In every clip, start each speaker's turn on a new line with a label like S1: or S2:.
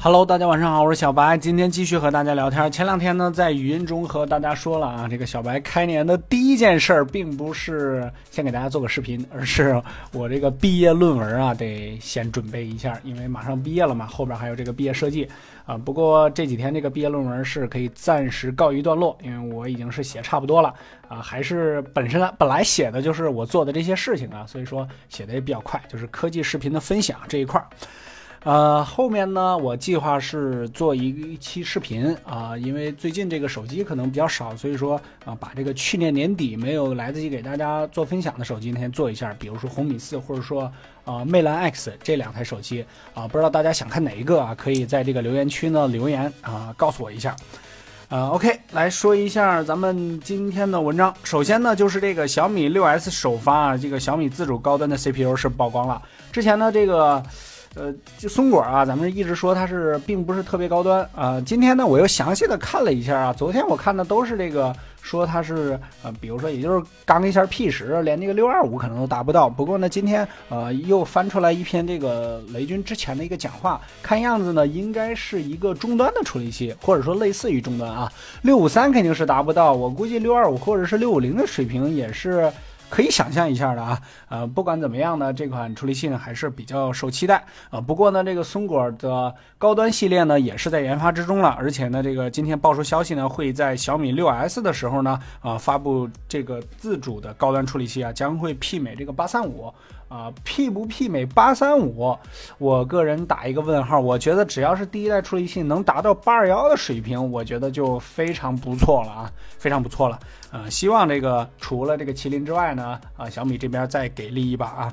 S1: Hello，大家晚上好，我是小白，今天继续和大家聊天。前两天呢，在语音中和大家说了啊，这个小白开年的第一件事儿，并不是先给大家做个视频，而是我这个毕业论文啊，得先准备一下，因为马上毕业了嘛，后边还有这个毕业设计啊。不过这几天这个毕业论文是可以暂时告一段落，因为我已经是写差不多了啊，还是本身本来写的就是我做的这些事情啊，所以说写的也比较快，就是科技视频的分享这一块儿。呃，后面呢，我计划是做一一期视频啊，因为最近这个手机可能比较少，所以说啊，把这个去年年底没有来得及给大家做分享的手机，先做一下，比如说红米四，或者说啊魅蓝 X 这两台手机啊，不知道大家想看哪一个啊？可以在这个留言区呢留言啊，告诉我一下。呃，OK，来说一下咱们今天的文章。首先呢，就是这个小米六 S 首发啊，这个小米自主高端的 CPU 是曝光了。之前呢，这个。呃，就松果啊，咱们一直说它是并不是特别高端啊。今天呢，我又详细的看了一下啊。昨天我看的都是这个说它是呃，比如说也就是刚一下 P 十，连这个六二五可能都达不到。不过呢，今天呃又翻出来一篇这个雷军之前的一个讲话，看样子呢应该是一个终端的处理器，或者说类似于终端啊。六五三肯定是达不到，我估计六二五或者是六五零的水平也是。可以想象一下的啊，呃，不管怎么样呢，这款处理器呢还是比较受期待啊。不过呢，这个松果的高端系列呢也是在研发之中了，而且呢，这个今天爆出消息呢，会在小米六 S 的时候呢，啊，发布这个自主的高端处理器啊，将会媲美这个八三五。啊，媲不媲美八三五？我个人打一个问号。我觉得只要是第一代处理器能达到八二幺的水平，我觉得就非常不错了啊，非常不错了。呃，希望这个除了这个麒麟之外呢，啊，小米这边再给力一把啊。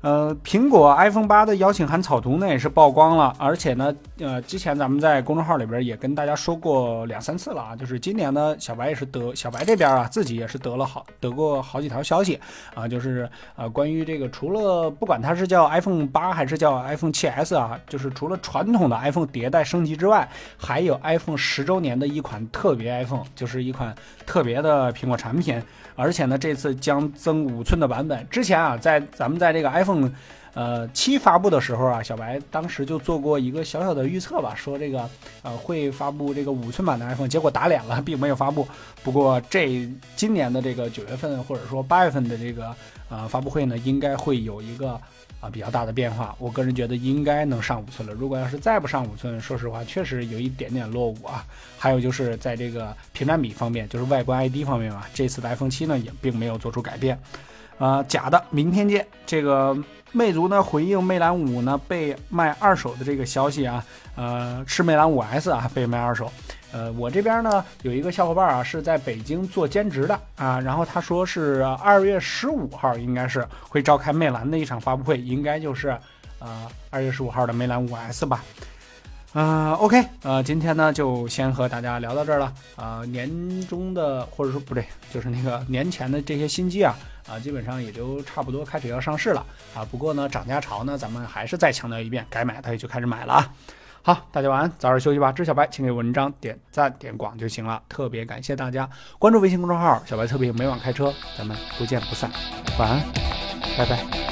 S1: 呃，苹果 iPhone 八的邀请函草图呢也是曝光了，而且呢，呃，之前咱们在公众号里边也跟大家说过两三次了啊，就是今年呢，小白也是得小白这边啊，自己也是得了好得过好几条消息啊，就是呃，关于这个除了不管它是叫 iPhone 八还是叫 iPhone 7s 啊，就是除了传统的 iPhone 迭代升级之外，还有 iPhone 十周年的一款特别 iPhone，就是一款特别的苹果产品，而且呢，这次将增五寸的版本。之前啊，在咱们在这个 iPhone 呃，七发布的时候啊，小白当时就做过一个小小的预测吧，说这个呃会发布这个五寸版的 iPhone，结果打脸了，并没有发布。不过这今年的这个九月份或者说八月份的这个呃发布会呢，应该会有一个啊比较大的变化。我个人觉得应该能上五寸了。如果要是再不上五寸，说实话确实有一点点落伍啊。还有就是在这个屏占比方面，就是外观 ID 方面吧，这次的 iPhone 七呢也并没有做出改变。啊，假的，明天见。这个魅族呢回应魅蓝五呢被卖二手的这个消息啊，呃，是魅蓝五 S 啊被卖二手。呃，我这边呢有一个小伙伴啊是在北京做兼职的啊，然后他说是二月十五号应该是会召开魅蓝的一场发布会，应该就是呃二月十五号的魅蓝五 S 吧。啊，OK，呃，今天呢就先和大家聊到这儿了。啊，年中的或者说不对，就是那个年前的这些新机啊，啊，基本上也就差不多开始要上市了啊。不过呢，涨价潮呢，咱们还是再强调一遍，该买它也就开始买了啊。好，大家晚安，早点休息吧。知小白，请给文章点赞点广就行了。特别感谢大家关注微信公众号“小白特别每晚开车”，咱们不见不散。晚安，拜拜。